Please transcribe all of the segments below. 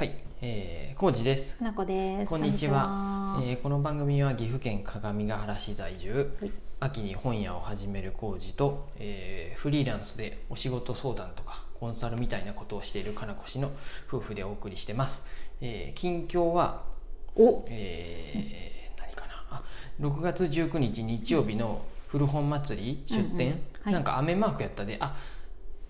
はい、えー、コウジです。なこです。こんにちは。こえーこの番組は岐阜県各務原市在住、はい。秋に本屋を始めるコウジと、えーフリーランスでお仕事相談とかコンサルみたいなことをしているかなこ氏の夫婦でお送りしてます。えー近況は、お、えー何かな。あ6月19日日曜日の古本祭り出店、うんうんはい。なんか雨マークやったで。あ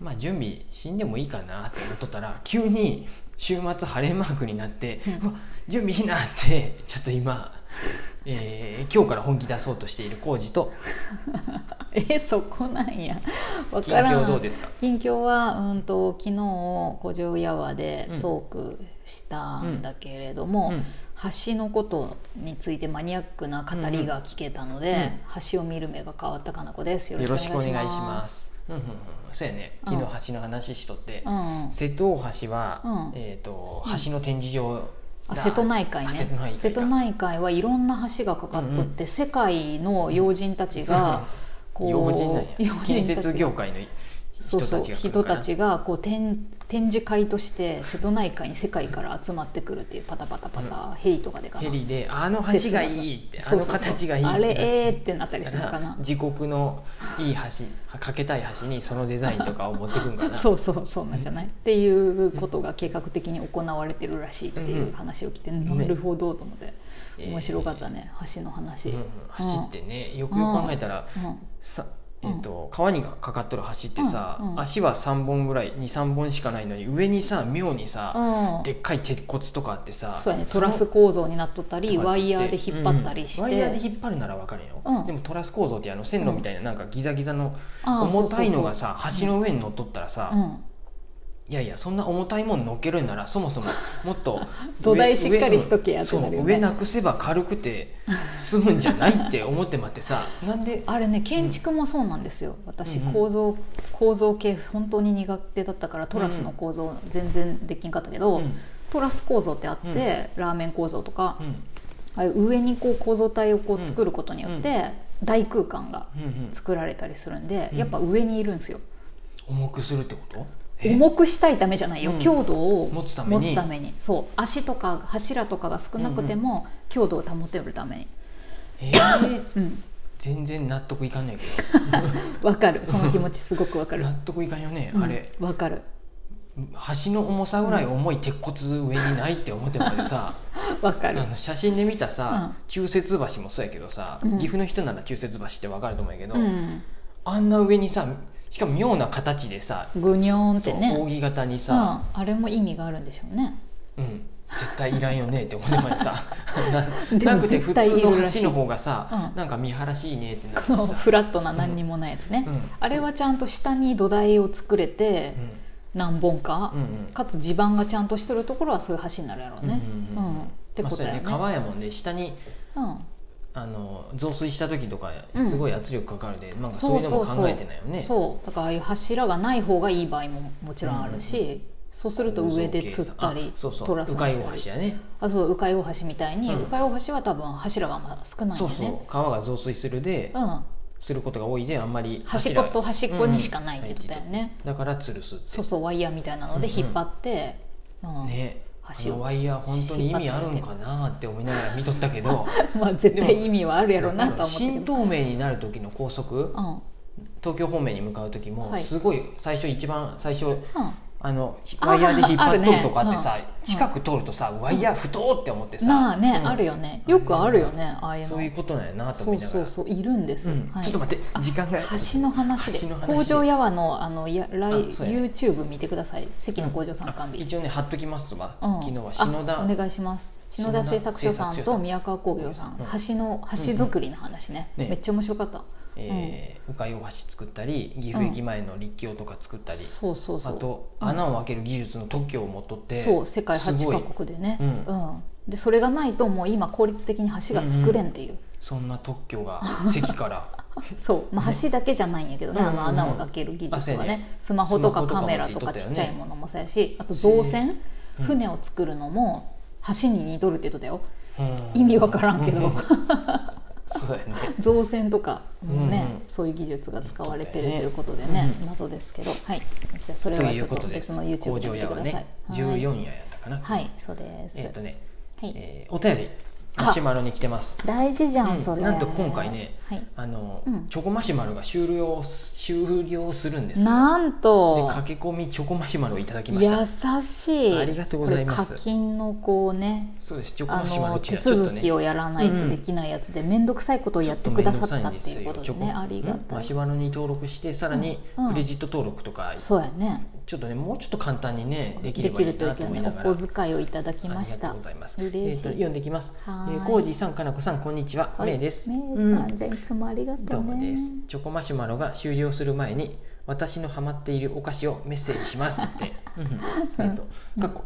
まあ準備しんでもいいかなって思っとったら急に週末晴れマークになって、うん準備しなってちょっと今、えー今日から本気出そうとしている工事と え、そこなんや。わ近からん。況どうですか？近況は、うんと、昨日、古城ヤワでうんトークしたんだけれども。うん橋のことについてマニアックな語りが聞けたので、橋を見る目が変わったかなこです。よよろしくお願いしま。す。うんうんうん、そうやね昨日橋の話しとって、うん、瀬戸大橋は、うんえー、と橋の展示場あ瀬戸内海ね瀬戸内海瀬戸内海はいろんな橋がかかっとって、世界の要人たちが、こう要人なんや要建人たちが設業界のそうそう人たちがこう展展示会として瀬戸内海に世界から集まってくるっていうパタパタパタ、ヘリとかでかな。ヘリであの橋がいいってあの形がいいあれえーってなったりするのかな。自国のいい橋架けたい橋にそのデザインとかを持ってくんかな。そうそうそうなんじゃない、っていうことが計画的に行われてるらしいっていう話を聞いて、ん。なるほどと思って、えー面白かったね。橋の話、うん。うん。橋ってねよくよく考えたら、うん。さえー、と川にかかっとる橋ってさ、うんうん。足は3本ぐらい23本しかないのに上にさ妙にさ、うん。でっかい鉄骨とかあってさそうやね。トラス構造になっとったりワイヤーで引っ張ったりして、うん。ワイヤーで引っ張るなら分かるよ、うん。でもトラス構造ってあの線路みたいななんかギザギザの重たいのがさ橋の上に乗っとったらさ、うんいやいやそんな重たいもん乗っけるんならそもそも もっと土台しっかりしとけ上やってなるよね。そう上なくせば軽くて済むんじゃないって思ってまってさ なんで？あれね建築もそうなんですよ、私うんうん。構造構造系本当に苦手だったからトラスの構造全然できんかったけど、うん。トラス構造ってあって、ラーメン構造とか、うん。あ上にこう構造体をこう作ることによって、大空間がうんうん。作られたりするんで、うん。やっぱ上にいるんですよ。重くするってこと？え重くしたいためじゃないよ、うん。強度を持つために。ために。そう。足とか柱とかが少なくても、強度を保てるために。えー。うん。全然納得いかんねんけ わかる。その気持ちすごくわかる。ど納得いかんよね、うん。あれ。わかる。橋の重さぐらい重い鉄骨上にないって思ってまでさ。わかる。写真で見たさ、うん。中雪橋もそうやけどさ、うん。岐阜の人なら中雪橋って分かると思うけど、うん。あんな上にさしかも妙な形でさ、ぐにょーんってね。扇形にうん、さ、あれも意味があるんでしょうね。うん。絶対いらんよねって思ってまでさなくて普絶対通の橋の方がさ、うん。なんか見晴らしいいねってなってフラットな何にもないやつね、うん。あれはちゃんと下に土台を作れて何本か、うんうん。かつ地盤がちゃんとしてるところはそういう橋になるやろうね、うんうんうんってことだよね,、まあそうや川やもんね。下にうんあの増水した時とかうんすごい圧力かかるで、なん。かそういうのも考えてないよね。そう。だからああいう柱がない方がいい場合ももちろんあるし、そうすると上で釣ったりあそうそう。トラスしたり。大橋やね。あそう迂海大橋みたいに、うん。迂海大橋は多分柱がまだ少ないそうよね。そう川が増水するで、うん。することが多いであんまり端っこと端っこにしかないってことだよね、だから吊るすそうそうワイヤーみたいなので引っ張って、うん。ね。あ橋をのワイヤー本当に意味あるんかなって思いながら見とったけど。まあ絶対意味はあるやろうなとは思ったけ新ど、東名になる時の高速。うん。東京方面に向かう時もはい。すごい最初一番最初うん、あのワイヤーで引っ張っとるとかってさ、ねうん近く通るとさ、ワイヤー太って思ってさ、まあね、うん。あるよね。よくあるよねああいうの。そういうことなんやなとそう思いながら。そうそういるんです、うん。はい。ちょっと待って時間が。橋の話で。橋の話で。工場やわのあのやライね。YouTube 見てください。関の工場参観日、一応ね貼っときますわ、うん。昨日は。篠田。あお願いします。篠田製作所さんと宮川工業さん、うん。橋の橋作りの話ね、ね。めっちゃ面白かった、えー、鵜飼大橋作ったり岐阜駅前の立橋とか作ったり、そうそうそう。あとうん。穴を開ける技術の特許を持っとって、そう世界8すごい。カ国でね、うん。うん。でそれがないともう今効率的に橋が作れんっていう、そんな特許が関から。そう、まあ、橋だけじゃないんやけどね、うんあの穴を開ける技術はね。ね。スマホとかカメラとかちっちゃいものもそうやしあと造船、うん。船を作るのも橋に似とるって言ってたよ。うん。意味わからんけど、うそうやね。造船とかもね、うんうん。そういう技術が使われてるということでね、うん謎ですけど。はい。それとはちょっと別の YouTube で見てください。ねはい。14夜やったっかな。はいそうです、えっ、とね、はい、えーお便り。あマシュマロに来てます。大事じゃん、うんそれ。なんと今回ねはい、あの、うん。チョコマシュマロが終了終了するんですよ。なんでと駆け込みチョコマシュマロをいただきました。優しい。ありがとうございます。課金のこうねそうです。チョコあマシュマロのっていう手続きをやらないとできないやつで面倒くさいことをやってくださったっていうことでねありがたい。マシュマロに登録してさらにうんうん。クレジット登録とか、そうやねちょっとねもうちょっと簡単にねできれでばいいなと思いながらねお小遣いをいただきましありがたとうございます。嬉しいえーと読んでいきます。えはーコージーさん、かなこさん、こんにちは。はいめいです。めいさん、じゃあいつもありがとどううねもです。チョコマシュマロが終了する前に。私のハマっているお菓子をメッセージしますって。えっと、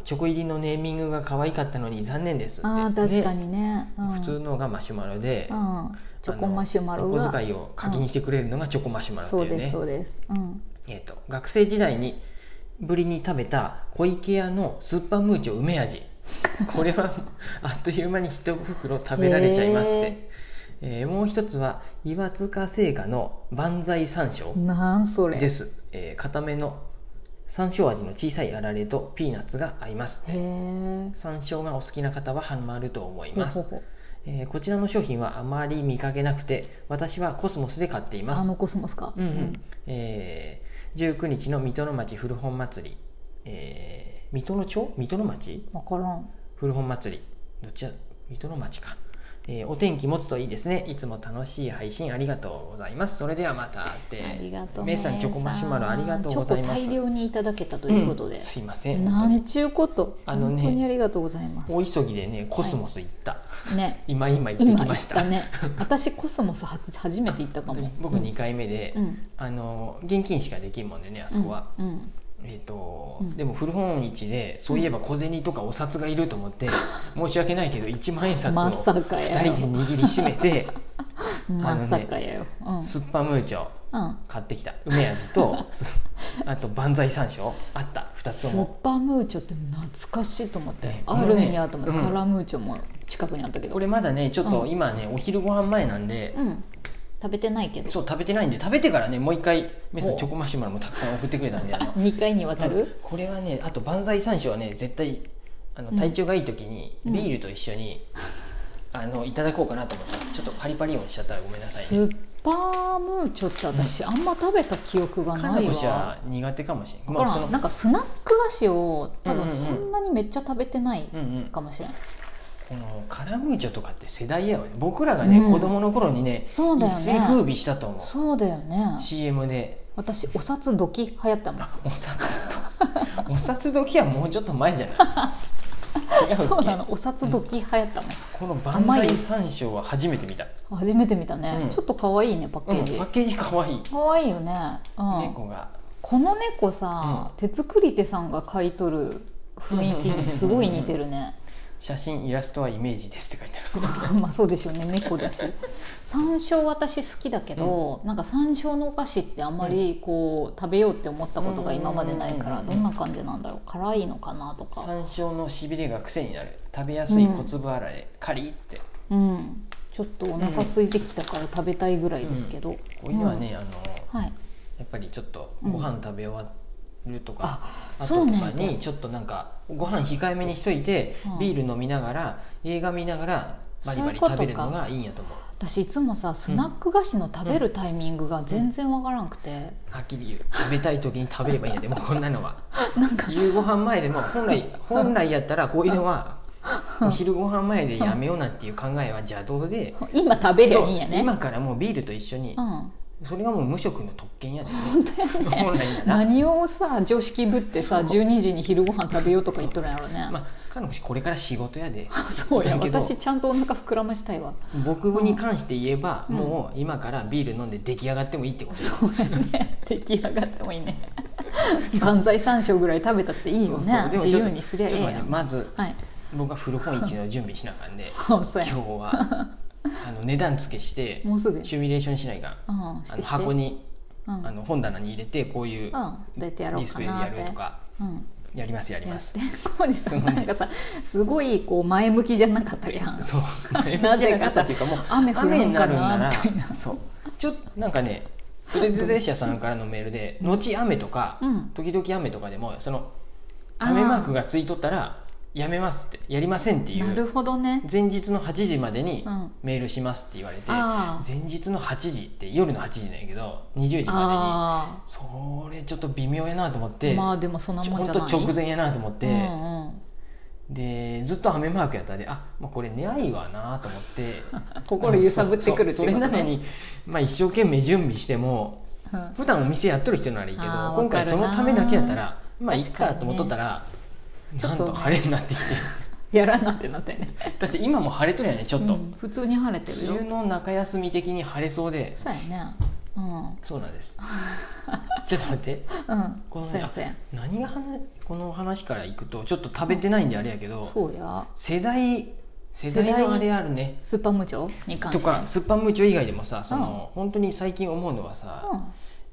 チョコ入りのネーミングが可愛かったのに残念ですって。あー確かねにね、うん、普通のがマシュマロで。うん、チョコマシュマロお小遣いを課金してくれるのがチョコマシュマロってそういうね。ですそうです、うん、えっと、学生時代にぶりに食べた小池屋のスーパームーチョ梅味。これはあっという間に一袋食べられちゃいますって、えーもう一つは岩塚製菓の万歳山椒なんそれ。です、えー固めの山椒味の小さいあられとピーナッツが合います山椒がお好きな方はハマると思います。えーこちらの商品はあまり見かけなくて私はコスモスで買っています。あのコスモスか、うん。うん。えー19日の水戸の町古本祭り、えー水戸の町？水戸の町？分からん。古本祭り。どっちや？水戸の町か、えーお天気持つといいですね。いつも楽しい配信ありがとうございます。それではまたってありがとうメイさんチョコマシュマロありがとうございます。チョコ大量にいただけたということで。うん、すいません。なんちゅうこと。あのね本当にありがとうございます。大急ぎでねコスモス行った、ね。今今行って今きました。たね。私コスモスは初めて行ったかも。僕2回目で、うん。あの現金しかできんもんでねあそこは、うんうんえーとうん。でも古本市でそういえば小銭とかお札がいると思って、申し訳ないけど1万円札をまさかや2人で握りしめて まさかやよ、うん。スッパムーチョうん。買ってきた。梅味とす あと万歳山椒あった。2つスッともパムーチョって懐かしいと思って、ねあるんやと思って、カラムーチョも近くにあったけど。これまだねちょっとうん。今ねお昼ご飯前なんで、うん食べてないけど。そう食べてないんで食べてからねもう一回メイさんお。チョコマシュマロもたくさん送ってくれたんであの。2回にわたうんる、これはねあと万歳山椒はね絶対あのうん。体調がいい時にうん。ビールと一緒に、あのいただこうかなと思った。ちょっとパリパリ音しちゃったらごめんなさいね。スッパームーチョって私、あんま食べた記憶がないわ。苦手かもしれん。わからん。そのなんかスナック菓子を多うんうんうん。分そんなにめっちゃ食べてないうんうんかもしれない、このカラムーチョとかって世代やわね。僕らがね、うん。子供の頃にねそうだよね。一世風靡したと思う。そうだよね。CM で。私お札ドキ流行ったもん。あお札とお札時はもうちょっと前じゃない？そうなの。お札ドキ流行ったもん、この万歳山椒は初めて見た、初めて見たね、うん。ちょっと可愛いねパッケうん、ージ、パッケージかわい。い可愛いよね、うん、猫が。この猫さ、手作り手さんが買い取る雰囲気にすごい似てるね写真イラストはイメージですって書いてある。まあそうでしょうね。猫だし。山椒私好きだけど、なんか山椒のお菓子ってあんまりこう食べようって思ったことが今までないからうんどんな感じなんだろう。辛いのかなとか。山椒のしびれが癖になる。食べやすい小粒あられ、カリって。うん。ちょっとお腹空いてきたから食べたいぐらいですけど、こういうのはね、あのはい。やっぱりちょっとうん。ご飯食べ終わるとか、ああとかにちょっとなんかご飯控えめにしといて、うん。ビール飲みながら映画見ながらバリバリ食べるのがいいんやと思う。私いつもさスナック菓子の食べるタイミングが全然わからんくて、はっきり言う。食べたい時に食べればいいんやでもうこんなのは。なんか。夕ご飯前でも本来 本来やったらこういうのはお昼ご飯前でやめようなっていう考えは邪道で。今食べりゃそういいんやね。今からもうビールと一緒にうんそれがもう無職の特権やで、ね、本当やね。何をさ常識ぶってさそう。12時に昼ご飯食べようとか言っとるんやろね、まあ彼女これから仕事やで。そうや。私ちゃんとお腹膨らましたいわ。僕に関して言えば、うん。もう今からビール飲んで出来上がってもいいってこと。そうやね。出来上がってもいいね。万歳三章ぐらい食べたっていいよね。自由にすりゃえちょっとえやまずはい。僕は古本市の準備しなあかんで。今日はあの値段付けしてもうすぐ？シミュレーションしないかん。うん箱にうん。あの本棚に入れてこういうディスプレイでやるとか。うん。やりますやります。コーリさんなんかさすごいこう前向きじゃなかったやん そう。なぜかさっていうかもう雨降るんかな？みたいな？そう。ちょっとなんかねトレズデシャさんからのメールで後雨とか、うん。時々雨とかでもその雨マークがついとったらやめますってやりませんっていなるうほどね。前日の8時までにうん。メールしますって言われて、あ前日の8時って夜の8時なんやけど20時まあでにそれちょっと微妙やなと思って、まあでもそんなもんじゃない。直前やなと思って、うんうん。でずっと雨マークやったんであ、まあ、これ寝合いわなと思って 心揺さぶってくるってそういうことね。それなのに、まあ、一生懸命準備してもうん。普段お店やっとる人ならいいけど今回そのためだけやったらまあいい確かと思っとったら、ちょっと。ねと晴れになってきて。やらんなってなったよね。だって今も晴れとるやねちょっと、うん。普通に晴れてるよ。梅雨の中休み的に晴れそうで。そうやね。うん。そうなんです。ちょっと待って。うん。このそうやそうや。何が話この話からいくとちょっと食べてないんであれやけどそうや。世代世代のあれあるね。スーパームーチョに関して。とかスッパムーチョ以外でもさその、本当に最近思うのはさ、うん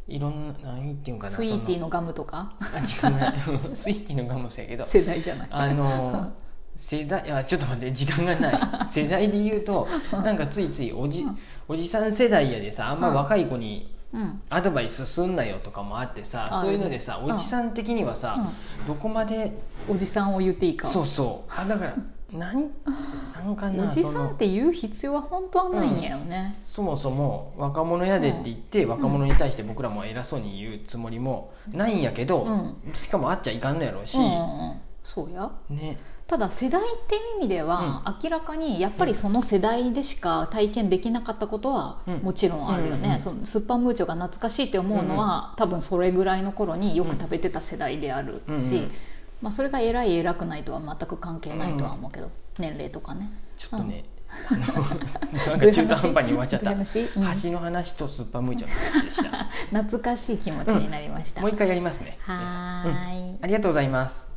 いろんな何っていうんかなスイーティーのそガムとか？あ違うねスイーティーのガムもそうやけど世代じゃない。あの世代いやちょっと待って時間がない。世代で言うとなんかついついおじ,、うん。おじさん世代やでさあんま若い子にうん。アドバイスすんなよとかもあってさ、あそういうのでさうん。おじさん的にはさ、どこまでおじさんを言っていいか。そうそう。あだから何なんかなおじさんって言う必要は本当はないんやよね、そもそも若者やでって言って、若者に対して僕らも偉そうに言うつもりもないんやけど、うん。しかもあっちゃいかんのやろうし、そうや。ね。ただ世代っていう意味では、明らかにやっぱりその世代でしか体験できなかったことはうん。もちろんあるよね、そのスーパームーチョが懐かしいって思うのは、多分それぐらいの頃によく食べてた世代であるし、まあ、それが偉い偉くないとは全く関係ないとは思うけど、年齢とかね。ちょっとね、あのなんか中途半端に終わっちゃった。橋の話とスーパームーチョの話でした。懐かしい気持ちになりました、もう一回やりますね。はい。ありがとうございます